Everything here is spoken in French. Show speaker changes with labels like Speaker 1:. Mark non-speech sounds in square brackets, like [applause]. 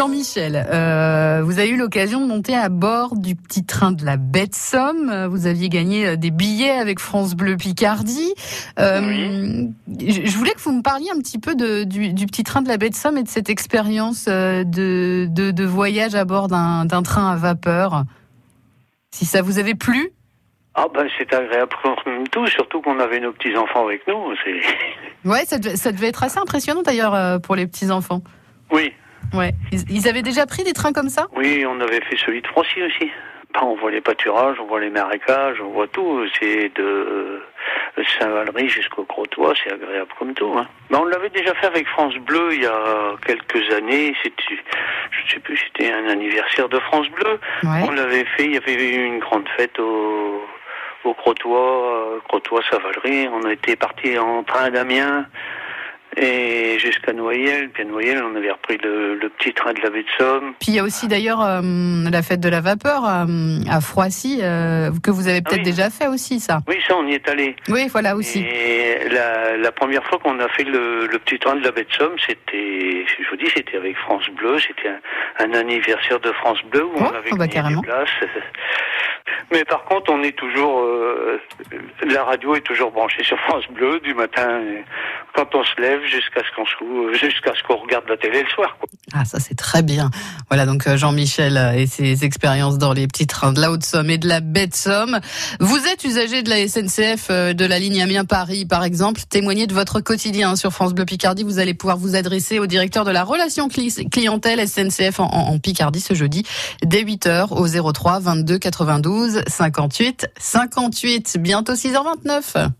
Speaker 1: Jean-Michel, euh, vous avez eu l'occasion de monter à bord du petit train de la Bête Somme. Vous aviez gagné euh, des billets avec France Bleu Picardie. Euh, Je voulais que vous me parliez un petit peu de, du, du, petit train de la Bête Somme et de cette expérience de, de, de, voyage à bord d'un train à vapeur. Si ça vous avait plu
Speaker 2: ah ben c'est agréable tout, surtout qu'on avait nos petits enfants avec nous.
Speaker 1: Ouais, ça devait, ça devait être assez impressionnant d'ailleurs pour les petits enfants.
Speaker 2: Oui,
Speaker 1: Ouais. Ils avaient déjà pris des trains comme ça?
Speaker 2: Oui, on avait fait celui de Francy aussi. on voit les pâturages, on voit les marécages, on voit tout. C'est de Saint-Valery jusqu'au Crotoy, c'est agréable comme tout. Hein. Ben, on l'avait déjà fait avec France Bleu il y a quelques années. C'était, je ne sais plus, c'était un anniversaire de France Bleu.
Speaker 1: Ouais.
Speaker 2: On l'avait fait, il y avait eu une grande fête au, au Crotoy, euh, Crotoy-Saint-Valery. On était parti en train d'Amiens et jusqu'à Noyelles. Puis à Noyelles, on avait repris le, le, petit train de la baie de Somme.
Speaker 1: Puis il y a aussi d'ailleurs euh, la fête de la vapeur euh, à Froissy, euh, que vous avez peut-être
Speaker 2: Ah oui.
Speaker 1: déjà fait aussi, ça.
Speaker 2: Oui, ça, on y est allé.
Speaker 1: Oui, voilà aussi.
Speaker 2: Et la, la première fois qu'on a fait le, le petit train de la baie de Somme, c'était, je vous dis, c'était avec France Bleu. C'était un, un anniversaire de France Bleu où
Speaker 1: Oh,
Speaker 2: on avait
Speaker 1: ah bah, carrément.
Speaker 2: des places. [laughs] Mais par contre, on est toujours, la radio est toujours branchée sur France Bleu du matin, quand on se lève jusqu'à ce qu'on se- jusqu'à ce qu'on regarde la télé le soir. Quoi.
Speaker 1: Ah, ça c'est très bien. Voilà donc euh, Jean-Michel euh, et ses expériences dans les petits trains de la Haute-Somme et de la Baie-de-Somme. Vous êtes usager de la SNCF, euh, de la ligne Amiens-Paris par exemple. Témoignez de votre quotidien sur France Bleu Picardie. Vous allez pouvoir vous adresser au directeur de la relation cli- clientèle SNCF en- en Picardie ce jeudi dès 8h au 03 22 92 58 58. Bientôt 6h29.